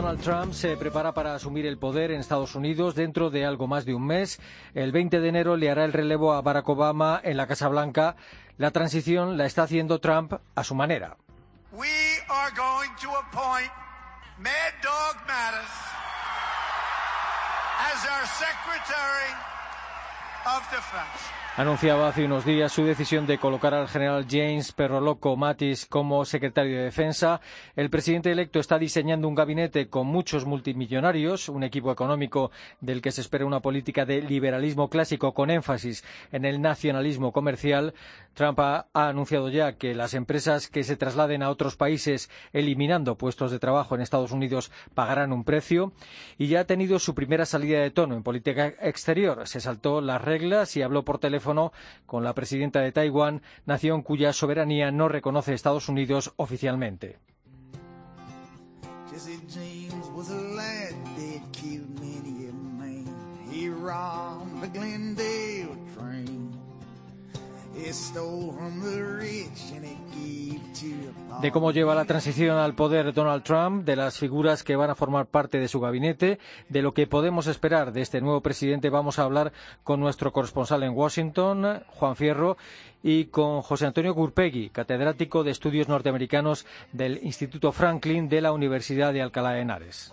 Donald Trump se prepara para asumir el poder en Estados Unidos dentro de algo más de un mes. El 20 de enero le hará el relevo a Barack Obama en la Casa Blanca. La transición la está haciendo Trump a su manera. Mad Dog Mattis. Anunciaba hace unos días su decisión de colocar al general James Perroloco Mattis como secretario de Defensa. El presidente electo está diseñando un gabinete con muchos multimillonarios, un equipo económico del que se espera una política de liberalismo clásico con énfasis en el nacionalismo comercial. Trump ha anunciado ya que las empresas que se trasladen a otros países eliminando puestos de trabajo en Estados Unidos pagarán un precio y ya ha tenido su primera salida de tono en política exterior. Se saltó las reglas y habló por teléfono con la presidenta de Taiwán, nación cuya soberanía no reconoce Estados Unidos oficialmente. De cómo lleva la transición al poder Donald Trump, de las figuras que van a formar parte de su gabinete, de lo que podemos esperar de este nuevo presidente. Vamos a hablar con nuestro corresponsal en Washington, Juan Fierro, y con José Antonio Gurpegui, catedrático de Estudios Norteamericanos del Instituto Franklin de la Universidad de Alcalá de Henares.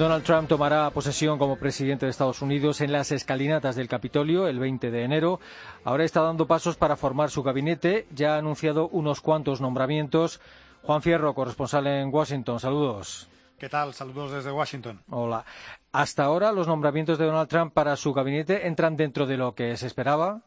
Donald Trump tomará posesión como presidente de Estados Unidos en las escalinatas del Capitolio el 20 de enero. Ahora está dando pasos para formar su gabinete. Ya ha anunciado unos cuantos nombramientos. Juan Fierro, corresponsal en Washington. Saludos. ¿Qué tal? Saludos desde Washington. Hola. Hasta ahora los nombramientos de Donald Trump para su gabinete entran dentro de lo que se esperaba.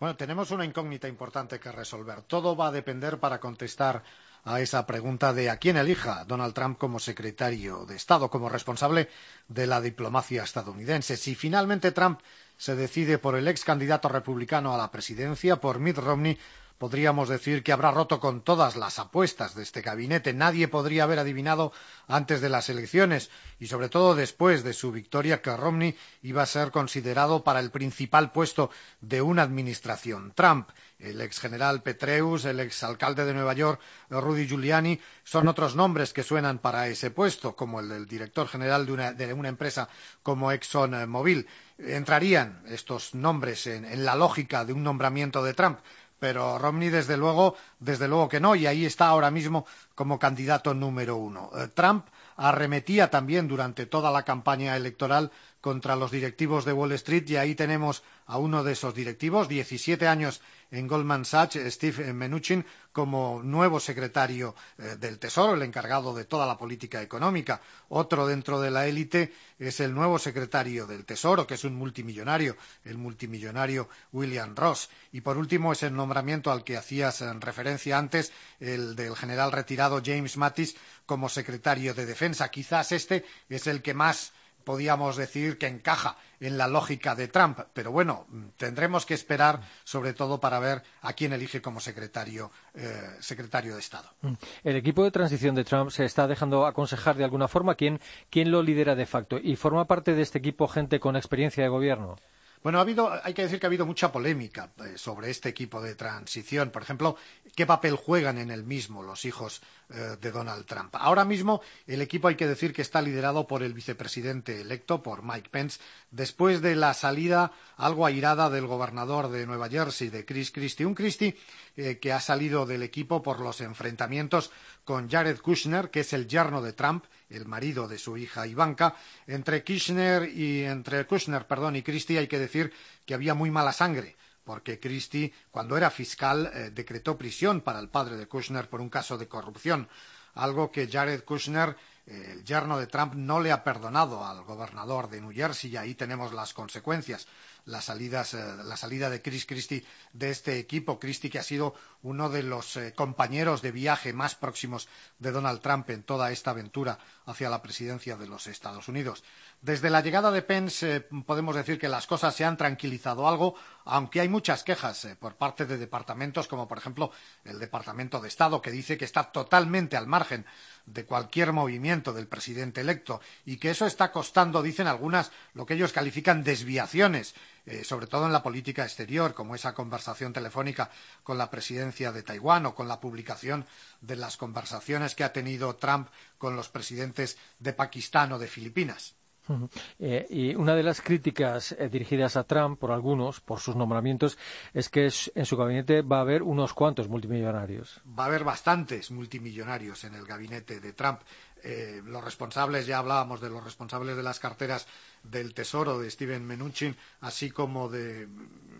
Bueno, tenemos una incógnita importante que resolver. Todo va a depender para contestar a esa pregunta de a quién elija Donald Trump como secretario de Estado, como responsable de la diplomacia estadounidense. Si finalmente Trump se decide por el ex candidato republicano a la presidencia, por Mitt Romney, podríamos decir que habrá roto con todas las apuestas de este gabinete. Nadie podría haber adivinado antes de las elecciones y sobre todo después de su victoria que Romney iba a ser considerado para el principal puesto de una administración Trump. El ex general Petreus, el ex alcalde de Nueva York, Rudy Giuliani, son otros nombres que suenan para ese puesto, como el del director general de una, empresa como ExxonMobil. Entrarían estos nombres en la lógica de un nombramiento de Trump pero Romney desde luego, desde luego que no, y ahí está ahora mismo como candidato número uno. Eh, Trump arremetía también durante toda la campaña electoral contra los directivos de Wall Street y ahí tenemos a uno de esos directivos, 17 años en Goldman Sachs, Steve Mnuchin, como nuevo secretario eh, del Tesoro, el encargado de toda la política económica. Otro dentro de la élite es el nuevo secretario del Tesoro, que es un multimillonario, el multimillonario William Ross. Y por último es el nombramiento al que hacías eh, referencia antes, el del general retirado James Mattis como secretario de Defensa. Quizás este es el que más podíamos decir que encaja en la lógica de Trump. Pero bueno, tendremos que esperar, sobre todo, para ver a quién elige como secretario, eh, secretario de Estado. El equipo de transición de Trump se está dejando aconsejar de alguna forma quién, quién lo lidera de facto. ¿Y forma parte de este equipo gente con experiencia de gobierno? Bueno, ha habido, hay que decir que ha habido mucha polémica eh, sobre este equipo de transición. Por ejemplo, ¿qué papel juegan en el mismo los hijos eh, de Donald Trump? Ahora mismo, el equipo hay que decir que está liderado por el vicepresidente electo, por Mike Pence, después de la salida algo airada del gobernador de Nueva Jersey, de Chris Christie. Un Christie eh, que ha salido del equipo por los enfrentamientos con Jared Kushner, que es el yerno de Trump, el marido de su hija Ivanka. Entre Kirchner y entre Kushner, perdón, y Christie hay que decir que había muy mala sangre, porque Christie, cuando era fiscal, eh, decretó prisión para el padre de Kushner por un caso de corrupción, algo que Jared Kushner, eh, el yerno de Trump, no le ha perdonado al gobernador de New Jersey y ahí tenemos las consecuencias. Eh, la salida de Chris Christie de este equipo. Christie que ha sido uno de los eh, compañeros de viaje más próximos de Donald Trump en toda esta aventura hacia la presidencia de los Estados Unidos. Desde la llegada de Pence eh, podemos decir que las cosas se han tranquilizado algo, aunque hay muchas quejas por parte de departamentos como, por ejemplo, el Departamento de Estado, que dice que está totalmente al margen de cualquier movimiento del presidente electo y que eso está costando, dicen algunas, lo que ellos califican desviaciones, eh, sobre todo en la política exterior, como esa conversación telefónica con la presidencia de Taiwán o con la publicación de las conversaciones que ha tenido Trump con los presidentes de Pakistán o de Filipinas. Eh, y una de las críticas eh, dirigidas a Trump por algunos, por sus nombramientos, es que en su gabinete va a haber unos cuantos multimillonarios. Va a haber bastantes multimillonarios en el gabinete de Trump. Eh, los responsables, ya hablábamos de los responsables de las carteras del Tesoro de Steven Mnuchin, así como de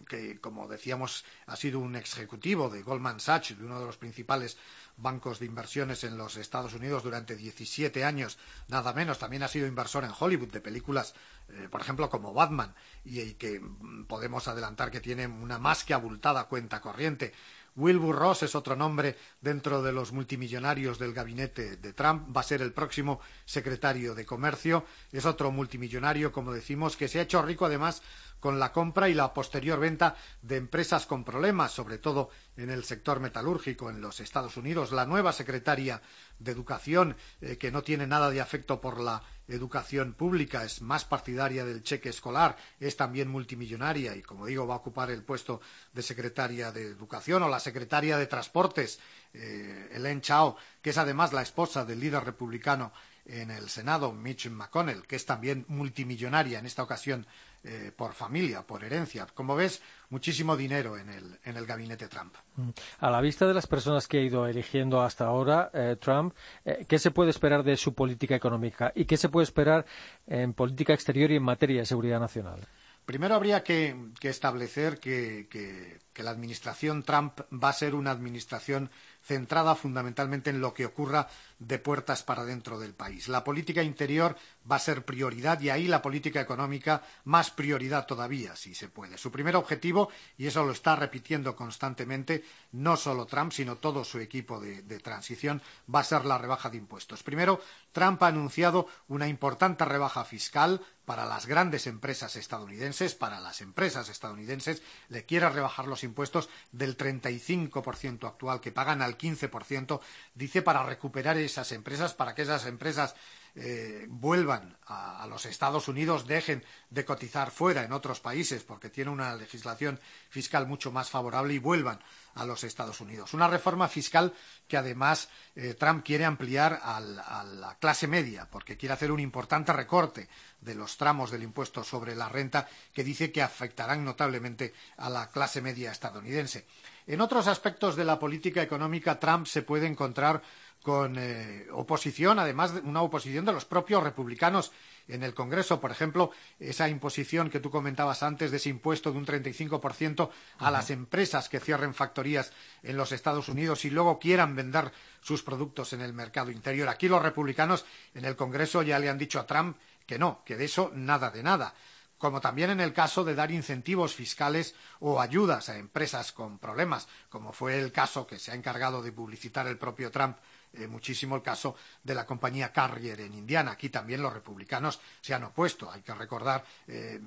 que, como decíamos, ha sido un ejecutivo de Goldman Sachs, de uno de los principales bancos de inversiones en los Estados Unidos durante 17 años, nada menos. También ha sido inversor en Hollywood de películas, eh, por ejemplo, como Batman, y, que mm, podemos adelantar que tiene una más que abultada cuenta corriente. Wilbur Ross es otro nombre dentro de los multimillonarios del gabinete de Trump. Va a ser el próximo secretario de Comercio. Es otro multimillonario, como decimos, que se ha hecho rico además con la compra y la posterior venta de empresas con problemas, sobre todo en el sector metalúrgico en los Estados Unidos. La nueva secretaria de Educación, eh, que no tiene nada de afecto por la educación pública, es más partidaria del cheque escolar, es también multimillonaria y, como digo, va a ocupar el puesto de secretaria de Educación o la secretaria de Transportes, eh, Chao, que es además la esposa del líder republicano en el Senado, Mitch McConnell, que es también multimillonaria en esta ocasión eh, por familia, por herencia. Como ves, muchísimo dinero en el, en el gabinete Trump. Mm. A la vista de las personas que ha ido eligiendo hasta ahora eh, Trump, eh, ¿qué se puede esperar de su política económica y qué se puede esperar en política exterior y en materia de seguridad nacional? Primero habría que, establecer que, que la administración Trump va a ser una administración centrada fundamentalmente en lo que ocurra de puertas para dentro del país. La política interior va a ser prioridad y ahí la política económica más prioridad todavía, si se puede. Su primer objetivo, y eso lo está repitiendo constantemente, no solo Trump, sino todo su equipo de, transición, va a ser la rebaja de impuestos. Primero, Trump ha anunciado una importante rebaja fiscal para las grandes empresas estadounidenses, para las empresas estadounidenses, le quiere rebajar los impuestos del 35% actual que pagan al 15%, dice para recuperar esas empresas, para que esas empresas eh, vuelvan a, los Estados Unidos, dejen de cotizar fuera en otros países porque tiene una legislación fiscal mucho más favorable y vuelvan a los Estados Unidos. Una reforma fiscal que además eh, Trump quiere ampliar a la clase media porque quiere hacer un importante recorte de los tramos del impuesto sobre la renta que dice que afectarán notablemente a la clase media estadounidense. En otros aspectos de la política económica, Trump se puede encontrar con eh, oposición, además de una oposición de los propios republicanos en el Congreso. Por ejemplo, esa imposición que tú comentabas antes de ese impuesto de un 35% a las empresas que cierren factorías en los Estados Unidos y luego quieran vender sus productos en el mercado interior. Aquí los republicanos en el Congreso ya le han dicho a Trump que no, que de eso nada de nada como también en el caso de dar incentivos fiscales o ayudas a empresas con problemas, como fue el caso que se ha encargado de publicitar el propio Trump eh, muchísimo el caso de la compañía Carrier en Indiana. Aquí también los republicanos se han opuesto. Hay que recordar eh,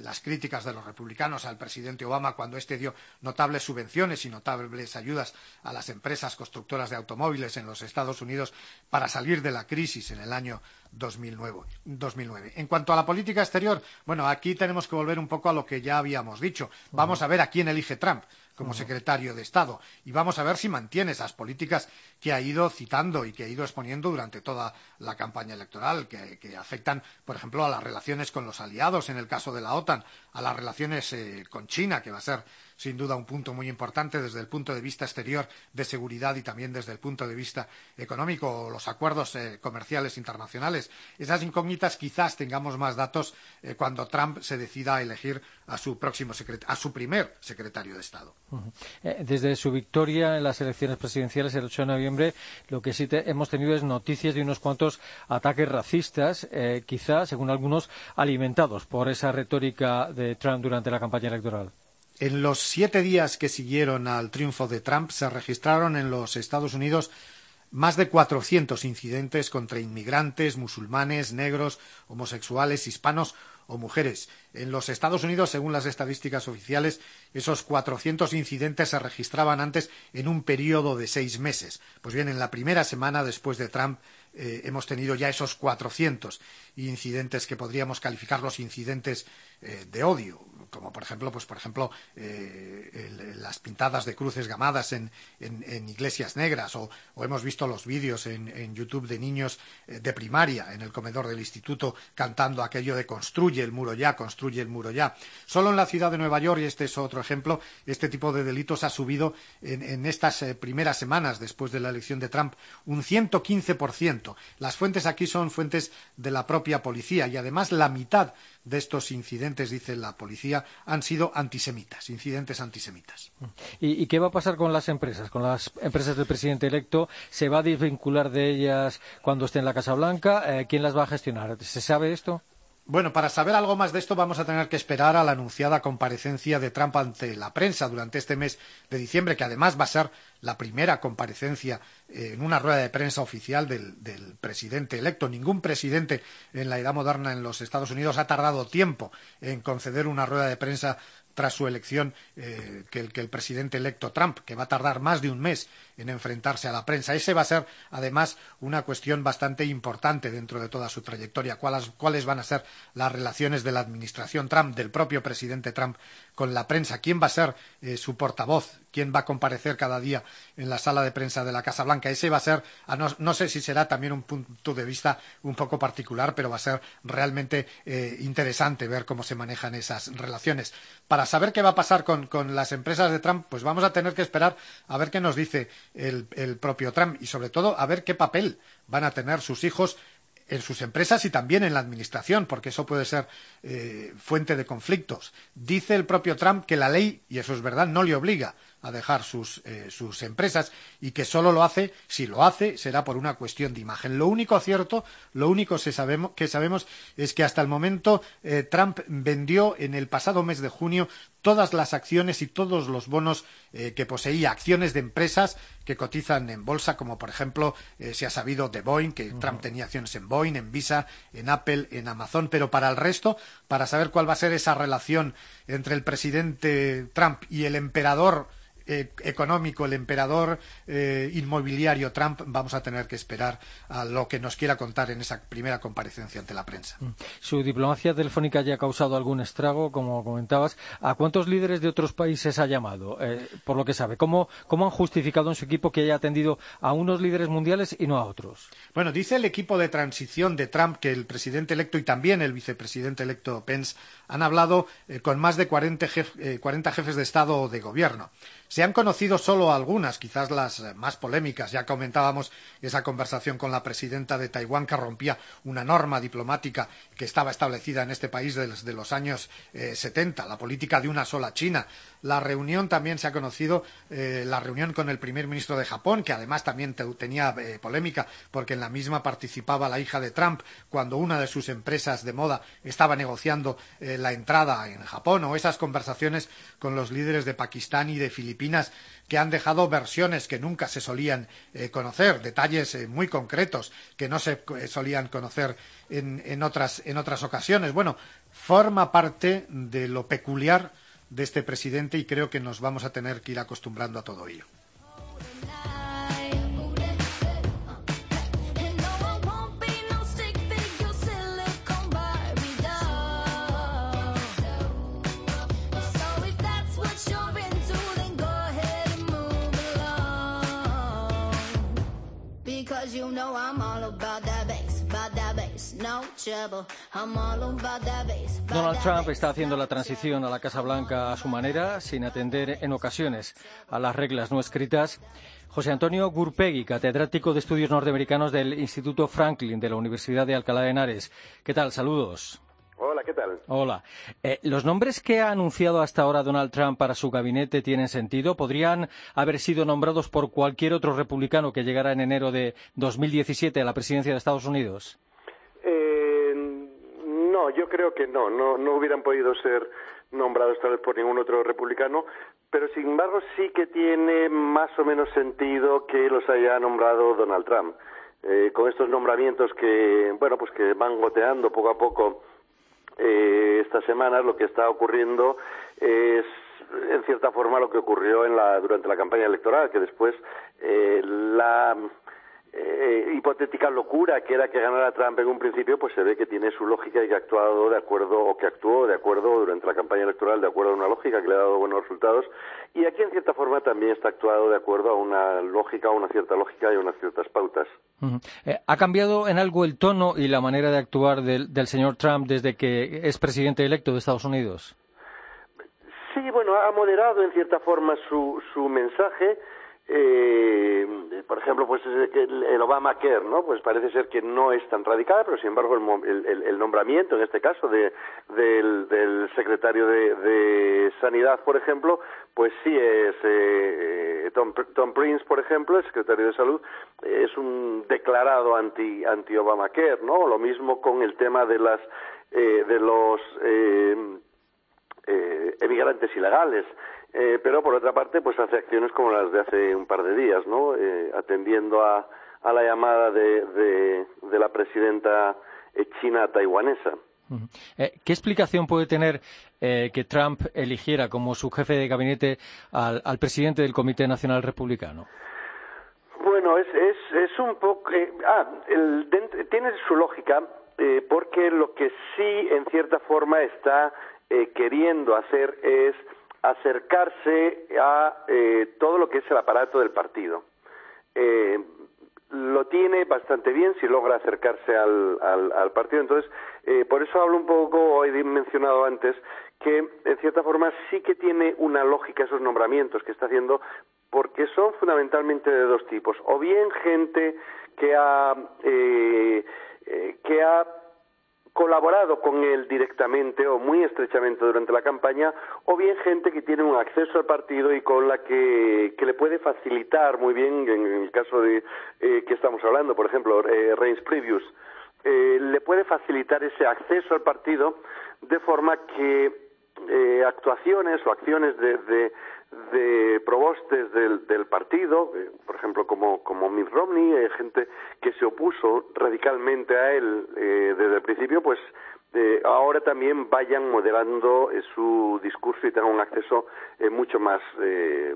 las críticas de los republicanos al presidente Obama cuando éste dio notables subvenciones y notables ayudas a las empresas constructoras de automóviles en los Estados Unidos para salir de la crisis en el año 2009. 2009. En cuanto a la política exterior, bueno, aquí tenemos que volver un poco a lo que ya habíamos dicho. Vamos a ver a quién elige Trump como secretario de Estado. Y vamos a ver si mantiene esas políticas que ha ido citando y que ha ido exponiendo durante toda la campaña electoral, que, afectan, por ejemplo, a las relaciones con los aliados, en el caso de la OTAN, a las relaciones eh, con China, que va a ser sin duda un punto muy importante desde el punto de vista exterior de seguridad y también desde el punto de vista económico, los acuerdos eh, comerciales internacionales. Esas incógnitas quizás tengamos más datos eh, cuando Trump se decida a elegir a su próximo a su primer secretario de Estado. Desde su victoria en las elecciones presidenciales el 8 de noviembre, lo que sí hemos tenido es noticias de unos cuantos ataques racistas, quizá, según algunos, alimentados por esa retórica de Trump durante la campaña electoral. En los siete días que siguieron al triunfo de Trump se registraron en los Estados Unidos más de 400 incidentes contra inmigrantes, musulmanes, negros, homosexuales, hispanos o mujeres. En los Estados Unidos, según las estadísticas oficiales, esos 400 incidentes se registraban antes en un periodo de seis meses. Pues bien, en la primera semana después de Trump eh, hemos tenido ya esos 400 incidentes que podríamos calificar los incidentes eh, de odio, como por ejemplo, pues por ejemplo, eh, las pintadas de cruces gamadas en, iglesias negras, o, hemos visto los vídeos en, YouTube de niños de primaria en el comedor del instituto cantando aquello de construye el muro ya, construye el muro ya. Solo en la ciudad de Nueva York, y este es otro ejemplo, este tipo de delitos ha subido en, estas primeras semanas después de la elección de Trump un 115%. Las fuentes aquí son fuentes de la propia policía y además la mitad de estos incidentes, dice la policía, han sido antisemitas, incidentes antisemitas. ¿Y, qué va a pasar con las empresas, con las empresas del presidente electo? ¿Se va a desvincular de ellas cuando esté en la Casa Blanca? Eh, ¿Quién las va a gestionar? ¿Se sabe esto? Bueno, para saber algo más de esto vamos a tener que esperar a la anunciada comparecencia de Trump ante la prensa durante este mes de diciembre, que además va a ser la primera comparecencia eh, en una rueda de prensa oficial del, presidente electo. Ningún presidente en la edad moderna en los Estados Unidos ha tardado tiempo en conceder una rueda de prensa tras su elección eh, que, el, presidente electo Trump, que va a tardar más de un mes en enfrentarse a la prensa. Ese va a ser, además, una cuestión bastante importante dentro de toda su trayectoria. ¿Cuáles, van a ser las relaciones de la administración Trump, del propio presidente Trump, con la prensa? ¿Quién va a ser eh, su portavoz? ¿Quién va a comparecer cada día en la sala de prensa de la Casa Blanca? Ese va a ser, no, sé si será también un punto de vista un poco particular, pero va a ser realmente eh, interesante ver cómo se manejan esas relaciones. Para saber qué va a pasar con, las empresas de Trump, pues vamos a tener que esperar a ver qué nos dice el, propio Trump y sobre todo a ver qué papel van a tener sus hijos en sus empresas y también en la administración, porque eso puede ser eh, fuente de conflictos. Dice el propio Trump que la ley, y eso es verdad, no le obliga a dejar sus, eh, sus, empresas y que solo lo hace, si lo hace, será por una cuestión de imagen. Lo único cierto, lo único que sabemos, es que hasta el momento eh, Trump vendió en el pasado mes de junio todas las acciones y todos los bonos eh, que poseía, acciones de empresas que cotizan en bolsa, como por ejemplo se ha sabido de Boeing, que Trump tenía acciones en Boeing, en Visa, en Apple, en Amazon, pero para el resto, para saber cuál va a ser esa relación entre el presidente Trump y el emperador eh, económico, el emperador eh, inmobiliario Trump, vamos a tener que esperar a lo que nos quiera contar en esa primera comparecencia ante la prensa. Mm. Su diplomacia telefónica ya ha causado algún estrago, como comentabas. ¿A cuántos líderes de otros países ha llamado, eh, por lo que sabe? ¿Cómo, ¿Cómo han justificado en su equipo que haya atendido a unos líderes mundiales y no a otros? Bueno, dice el equipo de transición de Trump que el presidente electo y también el vicepresidente electo Pence han hablado con más de 40, 40 jefes de Estado o de Gobierno. Se han conocido solo algunas, quizás las eh, más polémicas. Ya comentábamos esa conversación con la presidenta de Taiwán que rompía una norma diplomática que estaba establecida en este país desde los años eh, setenta, la política de una sola China. La reunión también se ha conocido, eh, la reunión con el primer ministro de Japón, que además también tenía polémica porque en la misma participaba la hija de Trump cuando una de sus empresas de moda estaba negociando la entrada en Japón, o esas conversaciones con los líderes de Pakistán y de Filipinas que han dejado versiones que nunca se solían eh, conocer, detalles eh, muy concretos que no se eh, solían conocer en, otras, en otras ocasiones. Bueno, forma parte de lo peculiar de este presidente y creo que nos vamos a tener que ir acostumbrando a todo ello. You know I'm all about that Donald Trump está haciendo la transición a la Casa Blanca a su manera, sin atender en ocasiones a las reglas no escritas. José Antonio Gurpegui, catedrático de Estudios Norteamericanos del Instituto Franklin de la Universidad de Alcalá de Henares. ¿Qué tal? Saludos. Hola, ¿qué tal? Hola. Eh, ¿Los nombres que ha anunciado hasta ahora Donald Trump para su gabinete tienen sentido? ¿Podrían haber sido nombrados por cualquier otro republicano que llegara en enero de 2017 a la presidencia de Estados Unidos? No, yo creo que no, no, no hubieran podido ser nombrados tal vez por ningún otro republicano, pero sin embargo sí que tiene más o menos sentido que los haya nombrado Donald Trump. Eh, con estos nombramientos que, bueno, pues que van goteando poco a poco eh, estas semanas, lo que está ocurriendo es en cierta forma lo que ocurrió en la, durante la campaña electoral, que después eh, la eh, hipotética locura que era que ganara Trump en un principio, pues se ve que tiene su lógica y que ha actuado de acuerdo, o que actuó de acuerdo durante la campaña electoral, de acuerdo a una lógica que le ha dado buenos resultados. Y aquí, en cierta forma, también está actuado de acuerdo a una lógica, a una cierta lógica y a unas ciertas pautas. Ujú. Eh, ¿Ha cambiado en algo el tono y la manera de actuar del, del señor Trump desde que es presidente electo de Estados Unidos? Sí, bueno, ha moderado en cierta forma su, su mensaje. Eh, por ejemplo, pues eh, el Obamacare, ¿no? Pues parece ser que no es tan radical, pero sin embargo el, el- el- nombramiento, en este caso, de, del, secretario de, Sanidad, por ejemplo, pues sí es eh, Tom, Tom Prince, por ejemplo, el secretario de Salud, eh, es un declarado anti anti Obamacare, ¿no? Lo mismo con el tema de las eh, de los eh, eh, emigrantes ilegales. Eh, pero por otra parte, pues hace acciones como las de hace un par de días, ¿no? Eh, atendiendo a, a la llamada de, de, de la presidenta eh, china taiwanesa. Eh, ¿Qué explicación puede tener eh, que Trump eligiera como su jefe de gabinete al, al presidente del Comité Nacional Republicano? Bueno, es, es, es un poco... eh, ah, el, tiene su lógica eh, porque lo que sí, en cierta forma, está eh, queriendo hacer es acercarse a eh, todo lo que es el aparato del partido. Eh, lo tiene bastante bien si logra acercarse al, al, al partido. Entonces, eh, por eso hablo un poco, he mencionado antes, que en cierta forma sí que tiene una lógica esos nombramientos que está haciendo, porque son fundamentalmente de dos tipos. O bien gente que ha, eh, eh, que ha colaborado con él directamente o muy estrechamente durante la campaña, o bien gente que tiene un acceso al partido y con la que, que le puede facilitar muy bien, en, el caso de eh, que estamos hablando, por ejemplo, eh, Reigns Previous, eh, le puede facilitar ese acceso al partido de forma que eh, actuaciones o acciones de, de, de probostes del, del partido, por ejemplo, como, como Mitt Romney, eh, gente que se opuso radicalmente a él eh, desde el principio, pues eh, ahora también vayan moderando eh, su discurso y tengan un acceso eh, mucho más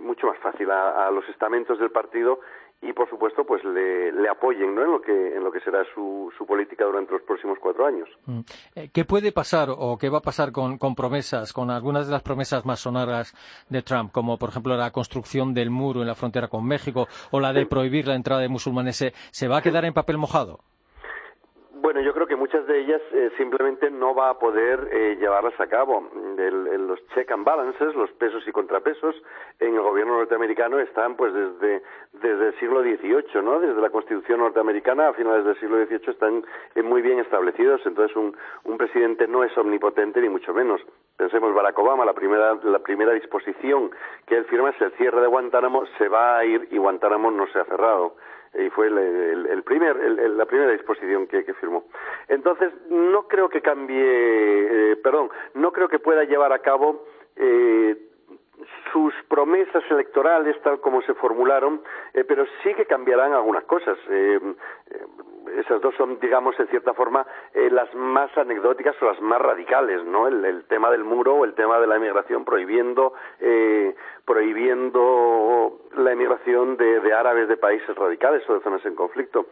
mucho más fácil a los estamentos del partido y por supuesto pues le, le apoyen ¿no? en lo que en lo que será su, su política durante los próximos cuatro años. Mm. Eh, ¿Qué puede pasar o qué va a pasar con, con promesas, con algunas de las promesas más sonadas de Trump, como por ejemplo la construcción del muro en la frontera con México o la de prohibir la entrada de musulmanes? ¿Se, se va a quedar en papel mojado? Bueno, yo creo que muchas de ellas eh, simplemente no va a poder eh, llevarlas a cabo. El- los check and balances, los pesos y contrapesos en el gobierno norteamericano están pues desde, desde el siglo XVIII, ¿no? Desde la Constitución norteamericana a finales del siglo XVIII están eh, muy bien establecidos. Entonces un, un presidente no es omnipotente ni mucho menos. Pensemos Barack Obama, la primera, la primera disposición que él firma es el cierre de Guantánamo, se va a ir y Guantánamo no se ha cerrado y fue el, el- el primer, el- la primera disposición que, que firmó. Entonces, no creo que cambie, eh, perdón, no creo que pueda llevar a cabo eh, sus promesas electorales tal como se formularon, eh, pero sí que cambiarán algunas cosas. Eh, eh, esas dos son, digamos, en cierta forma, eh, las más anecdóticas o las más radicales, ¿no? El, el tema del muro o el tema de la emigración prohibiendo, eh, prohibiendo la emigración de, de árabes de países radicales o de zonas en conflicto.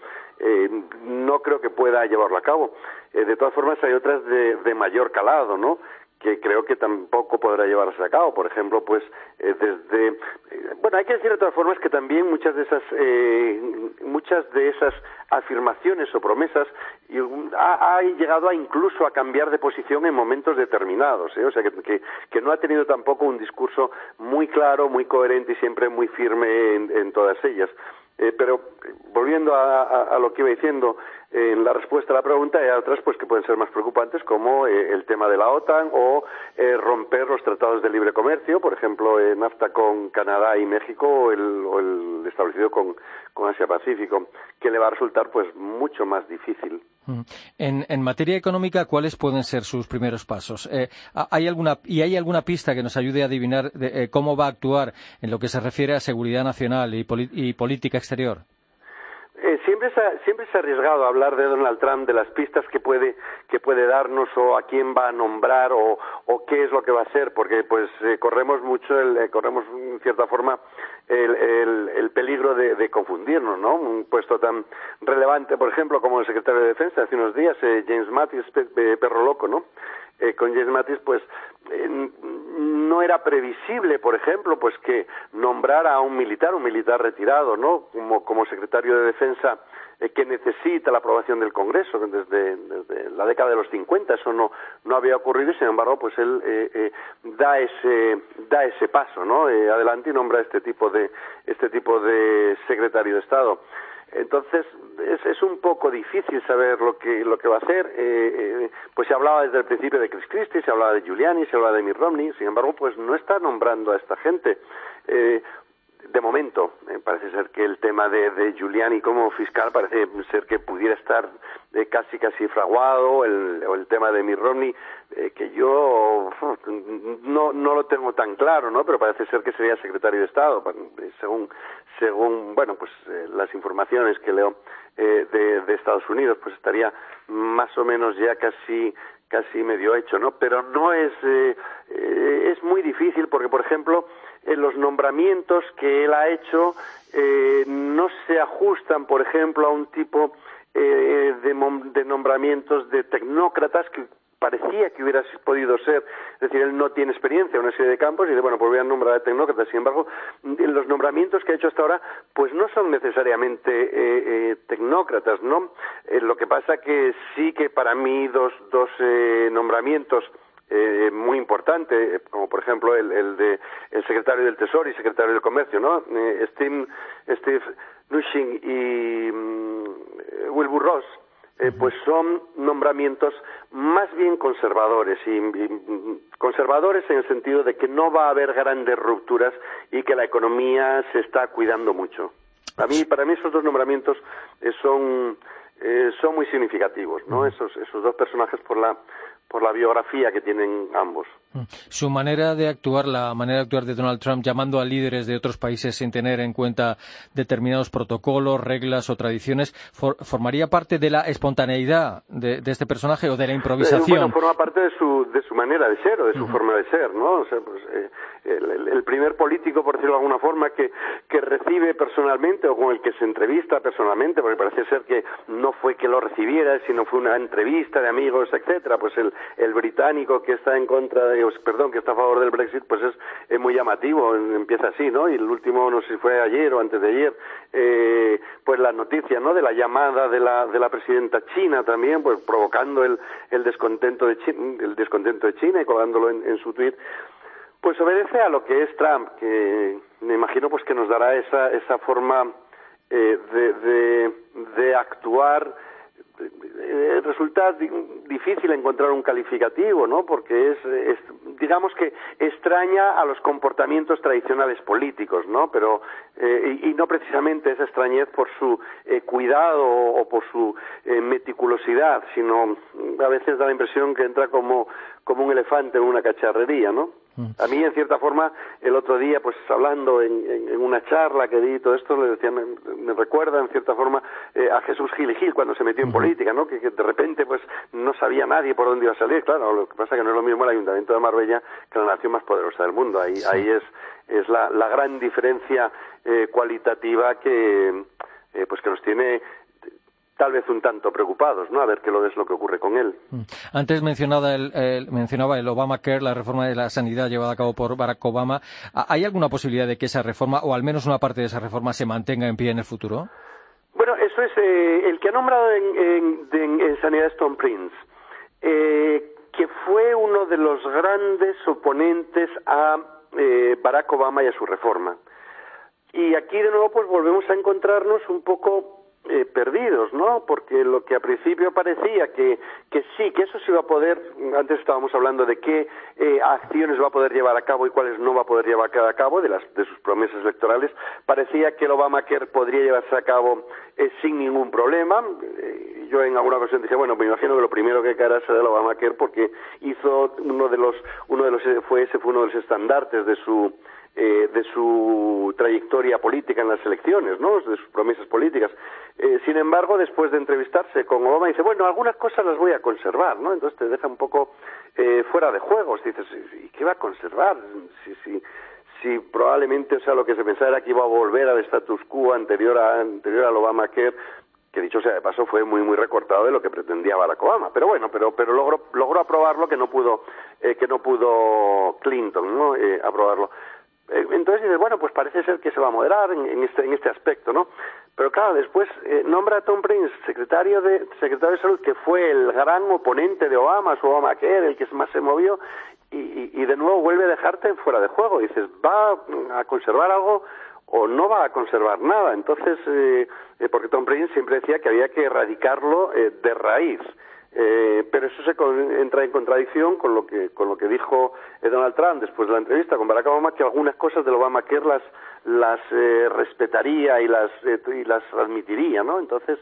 No creo que pueda llevarlo a cabo. De todas formas, hay otras de, de mayor calado, ¿no? Que creo que tampoco podrá llevarse a cabo. Por ejemplo, pues eh, desde... eh, bueno, hay que decir de todas formas que también muchas de esas... Eh, muchas de esas afirmaciones o promesas y ha, llegado a incluso a cambiar de posición en momentos determinados, ¿eh? o sea que, que, no ha tenido tampoco un discurso muy claro, muy coherente y siempre muy firme en, todas ellas. Eh, pero volviendo a, lo que iba diciendo, en la respuesta a la pregunta hay otras pues que pueden ser más preocupantes como eh, el tema de la OTAN o eh, romper los tratados de libre comercio, por ejemplo, eh, NAFTA con Canadá y México o el, establecido con, Asia Pacífico, que le va a resultar pues mucho más difícil. Mm. En, materia económica, ¿cuáles pueden ser sus primeros pasos? ¿hay alguna, ¿Y hay alguna pista que nos ayude a adivinar cómo va a actuar en lo que se refiere a seguridad nacional y política exterior? Eh, siempre, ha, siempre ha arriesgado hablar de Donald Trump, de las pistas que puede, que puede darnos o a quién va a nombrar o, o qué es lo que va a hacer, porque pues eh, corremos mucho, el, eh, corremos en cierta forma el, el, el peligro de, confundirnos, ¿no? Un puesto tan relevante, por ejemplo, como el secretario de Defensa hace unos días, James Mattis, perro loco, ¿no? Con James Mattis, pues no era previsible, por ejemplo, pues que nombrara a un militar, un militar retirado, ¿no? Como, secretario de Defensa eh, que necesita la aprobación del Congreso desde, la década de los 50. Eso no, no había ocurrido y, sin embargo, pues él eh, eh, da ese da ese paso, ¿no? adelante y nombra este tipo de este tipo de secretario de Estado. Entonces, es, es, un poco difícil saber lo que, lo que va a hacer. Eh, eh, pues se hablaba desde el principio de Chris Christie, se hablaba de Giuliani, se hablaba de Mitt Romney, sin embargo, pues no está nombrando a esta gente. Eh, de momento, parece ser que el tema de, de, Giuliani como fiscal parece ser que pudiera estar casi casi fraguado, el, o el tema de Mitt Romney, que yo no, no lo tengo tan claro, ¿no? Pero parece ser que sería secretario de Estado, según según bueno pues eh, las informaciones que leo eh, de, Estados Unidos pues estaría más o menos ya casi casi medio hecho no pero no es eh, es muy difícil porque por ejemplo los nombramientos que él ha hecho no se ajustan por ejemplo a un tipo de, de nombramientos de tecnócratas que parecía que hubiera podido ser, es decir, él no tiene experiencia en una serie de campos y dice, bueno, pues voy a nombrar a tecnócratas. Sin embargo, los nombramientos que ha hecho hasta ahora, pues no son necesariamente eh, eh, tecnócratas, ¿no? Eh, lo que pasa que sí que para mí dos, dos nombramientos muy importantes, como por ejemplo el, el, de el secretario del Tesoro y secretario del Comercio, ¿no? Steve, Steve Nushing y mm, Wilbur Ross, eh, pues son nombramientos más bien conservadores y, conservadores en el sentido de que no va a haber grandes rupturas y que la economía se está cuidando mucho. A mí, para mí esos dos nombramientos eh, son eh, son muy significativos, ¿no? Esos esos dos personajes por la por la biografía que tienen ambos. Mm. Su manera de actuar, la manera de actuar de Donald Trump llamando a líderes de otros países sin tener en cuenta determinados protocolos, reglas o tradiciones, ¿formaría parte de la espontaneidad de, este personaje o de la eh, improvisación? Bueno, forma parte de su, de su manera de ser o de su forma de ser, ¿no? O sea, pues, eh, el, primer político, por decirlo de alguna forma, que, que recibe personalmente o con el que se entrevista personalmente, porque parece ser que no fue que lo recibiera, sino fue una entrevista de amigos, etcétera, pues el, el británico que está en contra de, perdón, que está a favor del Brexit, pues es, es muy llamativo, empieza así, ¿no? Y el último, no sé si fue ayer o antes de ayer, eh, pues la noticia, ¿no? De la llamada de la, de la presidenta china también, pues provocando el, el descontento de China, el descontento de China y colgándolo en, su tweet pues obedece a lo que es Trump, que me imagino pues que nos dará esa, esa forma eh, de, de, actuar. Eh, resulta difícil encontrar un calificativo, ¿no? Porque es, digamos que extraña a los comportamientos tradicionales políticos, ¿no? Pero eh, y, no precisamente esa extrañez por su cuidado o, por su meticulosidad, sino a veces da la impresión que entra como como un elefante en una cacharrería, ¿no? A mí, en cierta forma, el otro día, pues hablando en, una charla que di todo esto, le decía, me, recuerda, en cierta forma, eh, a Jesús Gil y Gil cuando se metió en política, ¿no? Que, de repente, pues, no sabía nadie por dónde iba a salir. Claro, lo que pasa es que no es lo mismo el Ayuntamiento de Marbella que la nación más poderosa del mundo. Ahí, ahí es, es la, la gran diferencia eh, cualitativa que, eh, pues, que nos tiene tal vez un tanto preocupados, ¿no? A ver qué lo es lo que ocurre con él. Mm. Antes mencionaba el, mencionaba el Obamacare, la reforma de la sanidad llevada a cabo por Barack Obama. ¿Hay alguna posibilidad de que esa reforma, o al menos una parte de esa reforma, se mantenga en pie en el futuro? Bueno, eso es eh, el que ha nombrado en, en, en, en Sanidad Stone Prince, eh, que fue uno de los grandes oponentes a eh, Barack Obama y a su reforma. Y aquí de nuevo pues volvemos a encontrarnos un poco eh, perdidos, ¿no? Porque lo que a principio parecía que, que sí, que eso se iba a poder, antes estábamos hablando de qué eh, acciones va a poder llevar a cabo y cuáles no va a poder llevar a cabo, de, las, de sus promesas electorales, parecía que el Obamacare podría llevarse a cabo eh, sin ningún problema. Eh, yo en alguna ocasión dije, bueno, me imagino que lo primero que caerá será el Obamacare porque hizo uno de los, uno de los, fue ese fue uno de los estandartes de su eh, de su trayectoria política en las elecciones, ¿no? de sus promesas políticas. Eh, sin embargo, después de entrevistarse con Obama, dice, bueno, algunas cosas las voy a conservar, ¿no? Entonces te deja un poco eh, fuera de juegos. Dices, ¿y qué va a conservar? Si, si, si probablemente, o sea, lo que se pensaba era que iba a volver al status quo anterior, a, anterior al Obamacare, que dicho sea de paso fue muy muy recortado de lo que pretendía Barack Obama pero bueno pero pero logró logró aprobarlo que no pudo eh, que no pudo Clinton no eh, aprobarlo entonces dices, bueno, pues parece ser que se va a moderar en, en, este, en este aspecto, ¿no? Pero claro, después eh, nombra a Tom Prince secretario de, secretario de Salud, que fue el gran oponente de Obama, su Obamacare, el que más se movió, y de nuevo vuelve a dejarte fuera de juego. Dices, ¿va a conservar algo o no va a conservar nada? Entonces, eh, eh, porque Tom Prince siempre decía que había que erradicarlo eh, de raíz. Eh, pero eso se entra en contradicción con lo que con lo que dijo eh, Donald Trump después de la entrevista con Barack Obama que algunas cosas del Obamacare las las eh, respetaría y las eh, y las admitiría, ¿no? Entonces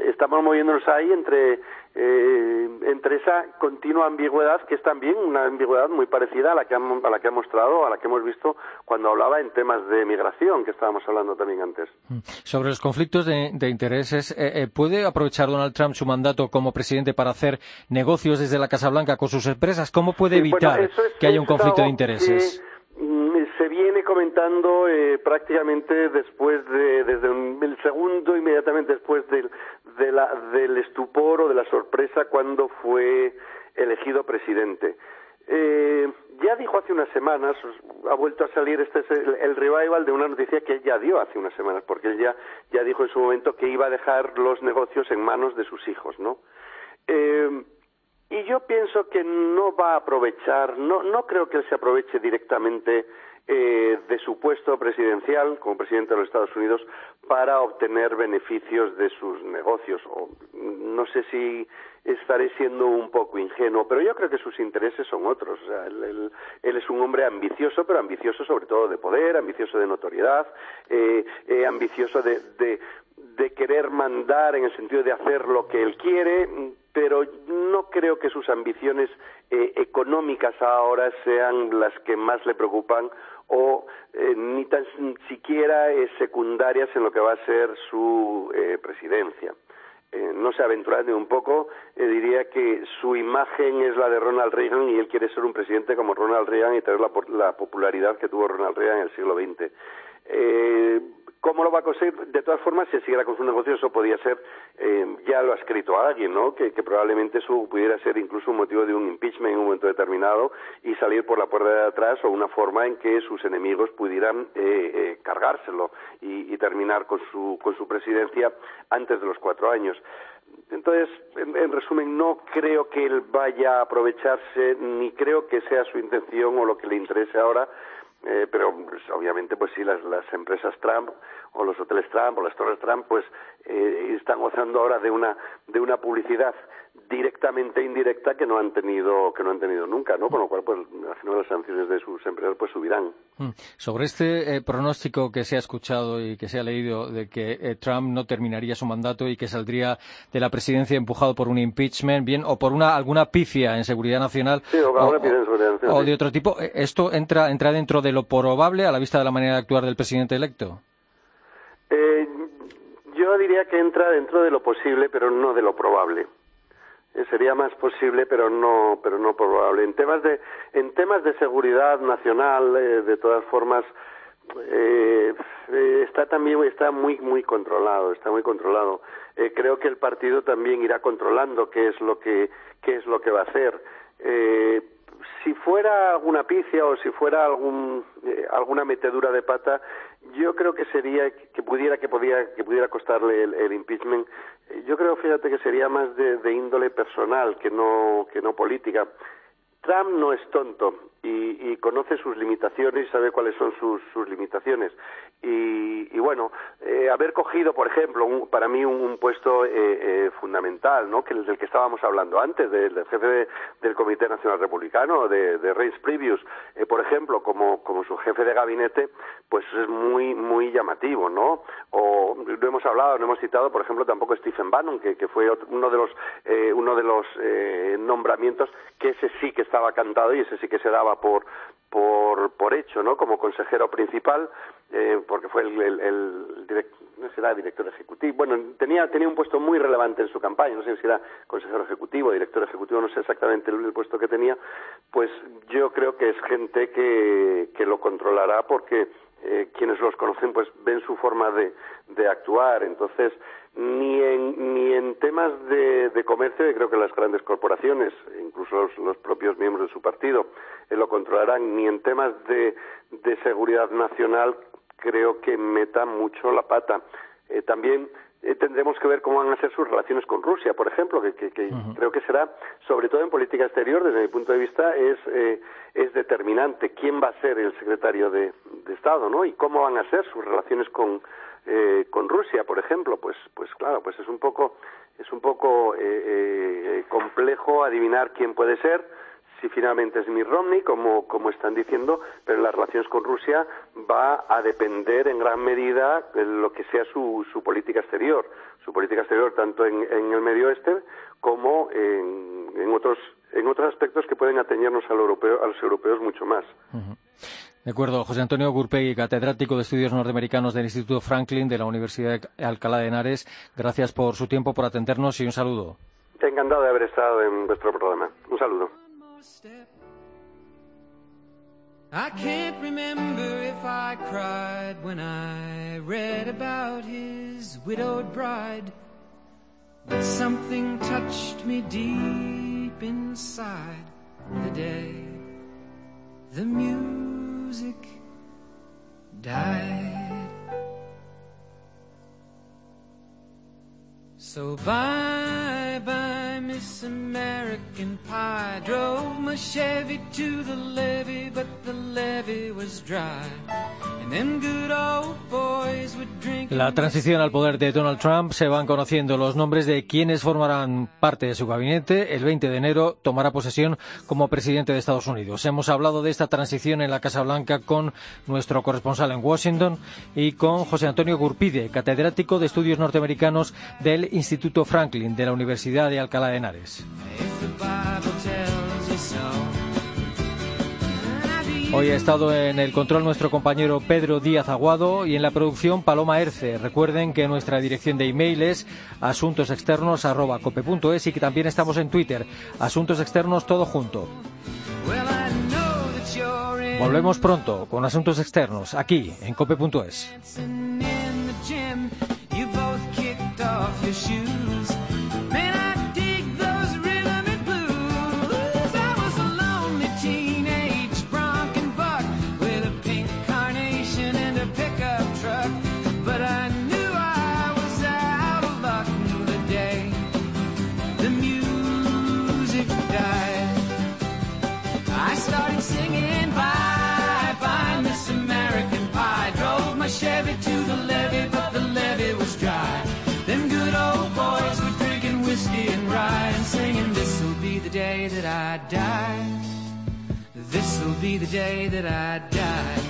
estamos moviéndonos ahí entre eh, entre esa continua ambigüedad que es también una ambigüedad muy parecida a la que ha, a la que ha mostrado a la que hemos visto cuando hablaba en temas de migración que estábamos hablando también antes. Sobre los conflictos de, de intereses eh, eh, puede aprovechar Donald Trump su mandato como presidente para hacer negocios desde la Casa Blanca con sus empresas cómo puede evitar sí, bueno, es, que haya un conflicto de intereses que, comentando eh, prácticamente después de desde el segundo inmediatamente después del de la, del estupor o de la sorpresa cuando fue elegido presidente. Eh, ya dijo hace unas semanas, ha vuelto a salir este es el, el, revival de una noticia que él ya dio hace unas semanas, porque él ya, ya dijo en su momento que iba a dejar los negocios en manos de sus hijos, ¿no? Eh, y yo pienso que no va a aprovechar, no, no creo que él se aproveche directamente eh, de su puesto presidencial como presidente de los Estados Unidos para obtener beneficios de sus negocios. O, no sé si estaré siendo un poco ingenuo, pero yo creo que sus intereses son otros. O sea, él, él, él, es un hombre ambicioso, pero ambicioso sobre todo de poder, ambicioso de notoriedad, eh, eh, ambicioso de, de, querer mandar en el sentido de hacer lo que él quiere, pero no creo que sus ambiciones eh, económicas ahora sean las que más le preocupan o eh, ni tan siquiera eh, secundarias en lo que va a ser su eh, presidencia. Eh, no se aventura ni un poco, eh, diría que su imagen es la de Ronald Reagan y él quiere ser un presidente como Ronald Reagan y tener la, la popularidad que tuvo Ronald Reagan en el siglo XX. ¿Cómo lo va a conseguir? De todas formas, si siguiera con su negocio, eso podía ser, eh, ya lo ha escrito alguien, ¿no? Que, que, probablemente eso pudiera ser incluso un motivo de un impeachment en un momento determinado y salir por la puerta de atrás o una forma en que sus enemigos pudieran eh, eh, cargárselo y, y, terminar con su, con su presidencia antes de los cuatro años. Entonces, en, en, resumen, no creo que él vaya a aprovecharse, ni creo que sea su intención o lo que le interese ahora eh, pero pues, obviamente pues sí las, las empresas Trump o los hoteles Trump o las torres Trump pues eh, están gozando ahora de una de una publicidad directamente e indirecta que no han tenido que no han tenido nunca no con lo cual pues las sanciones de sus empresas pues subirán. Mm. sobre este eh, pronóstico que se ha escuchado y que se ha leído de que eh, Trump no terminaría su mandato y que saldría de la presidencia empujado por un impeachment bien o por una alguna pifia en seguridad nacional sí, o, o, o, o de otro tipo esto entra entra dentro de lo probable a la vista de la manera de actuar del presidente electo eh, yo diría que entra dentro de lo posible pero no de lo probable. eh, sería más posible pero no pero no probable. En temas de en temas de seguridad nacional eh, de todas formas eh, está también está muy muy controlado está muy controlado. Eh, creo que el partido también irá controlando qué es lo que qué es lo que va a hacer. Eh, si fuera alguna picia o si fuera algún, eh, alguna metedura de pata, yo creo que sería que pudiera que podía que pudiera costarle el, impeachment. Eh, yo creo, fíjate, que sería más de, de índole personal que no que no política. Trump no es tonto y, conoce sus limitaciones y sabe cuáles son sus, sus limitaciones. Y, bueno, eh, haber cogido, por ejemplo, para mí un, puesto eh, eh, fundamental, ¿no? que del que estábamos hablando antes, del, jefe del Comité Nacional Republicano, de, de Reince Previous, por ejemplo, como, como su jefe de gabinete, pues es muy muy llamativo, ¿no? O no hemos hablado, no hemos citado, por ejemplo, tampoco Stephen Bannon, que, que fue uno de los uno de los nombramientos que ese sí que estaba cantado y ese sí que se daba por por, hecho, ¿no? Como consejero principal, eh, porque fue el, el, el no será director ejecutivo, bueno, tenía, tenía un puesto muy relevante en su campaña, no sé si era consejero ejecutivo, director ejecutivo, no sé exactamente el, puesto que tenía, pues yo creo que es gente que, que lo controlará porque eh, quienes los conocen pues ven su forma de, de actuar, entonces ni en, ni en temas de, de comercio, creo que las grandes corporaciones, incluso los, propios miembros de su partido, eh, lo controlarán, ni en temas de, de seguridad nacional creo que meta mucho la pata. Eh, también eh, tendremos que ver cómo van a ser sus relaciones con Rusia, por ejemplo, que, creo que será, sobre todo en política exterior, desde mi punto de vista, es, es determinante quién va a ser el secretario de, de Estado, ¿no? Y cómo van a ser sus relaciones con, eh, con Rusia, por ejemplo, pues, pues claro, pues es un poco, es un poco eh, eh, complejo adivinar quién puede ser, si finalmente es Mitt Romney, como, como están diciendo, pero las relaciones con Rusia va a depender en gran medida de lo que sea su, su política exterior, su política exterior tanto en, en el Medio Oeste como en, en, otros en otros aspectos que pueden atañernos al europeo, a los europeos mucho más. De acuerdo. José Antonio Gurpegui, catedrático de Estudios Norteamericanos del Instituto Franklin de la Universidad de Alcalá de Henares. Gracias por su tiempo, por atendernos y un saludo. Encantado de haber estado en vuestro programa. Un saludo. I can't remember if I cried when I read about his widowed bride. But something touched me deep inside the day. The music died. So bye bye, Miss American Pie. Drove my Chevy to the levee, but the levee was dry. La transición al poder de Donald Trump se van conociendo los nombres de quienes formarán parte de su gabinete. El 20 de enero tomará posesión como presidente de Estados Unidos. Hemos hablado de esta transición en la Casa Blanca con nuestro corresponsal en Washington y con José Antonio Gurpide, catedrático de estudios norteamericanos del Instituto Franklin de la Universidad de Alcalá de Henares. Hoy ha estado en el control nuestro compañero Pedro Díaz Aguado y en la producción Paloma Erce. Recuerden que nuestra dirección de email es asuntosexternos.cope.es y que también estamos en Twitter, Asuntos Externos todo junto. Volvemos pronto con Asuntos Externos aquí en cope.es. day that I die.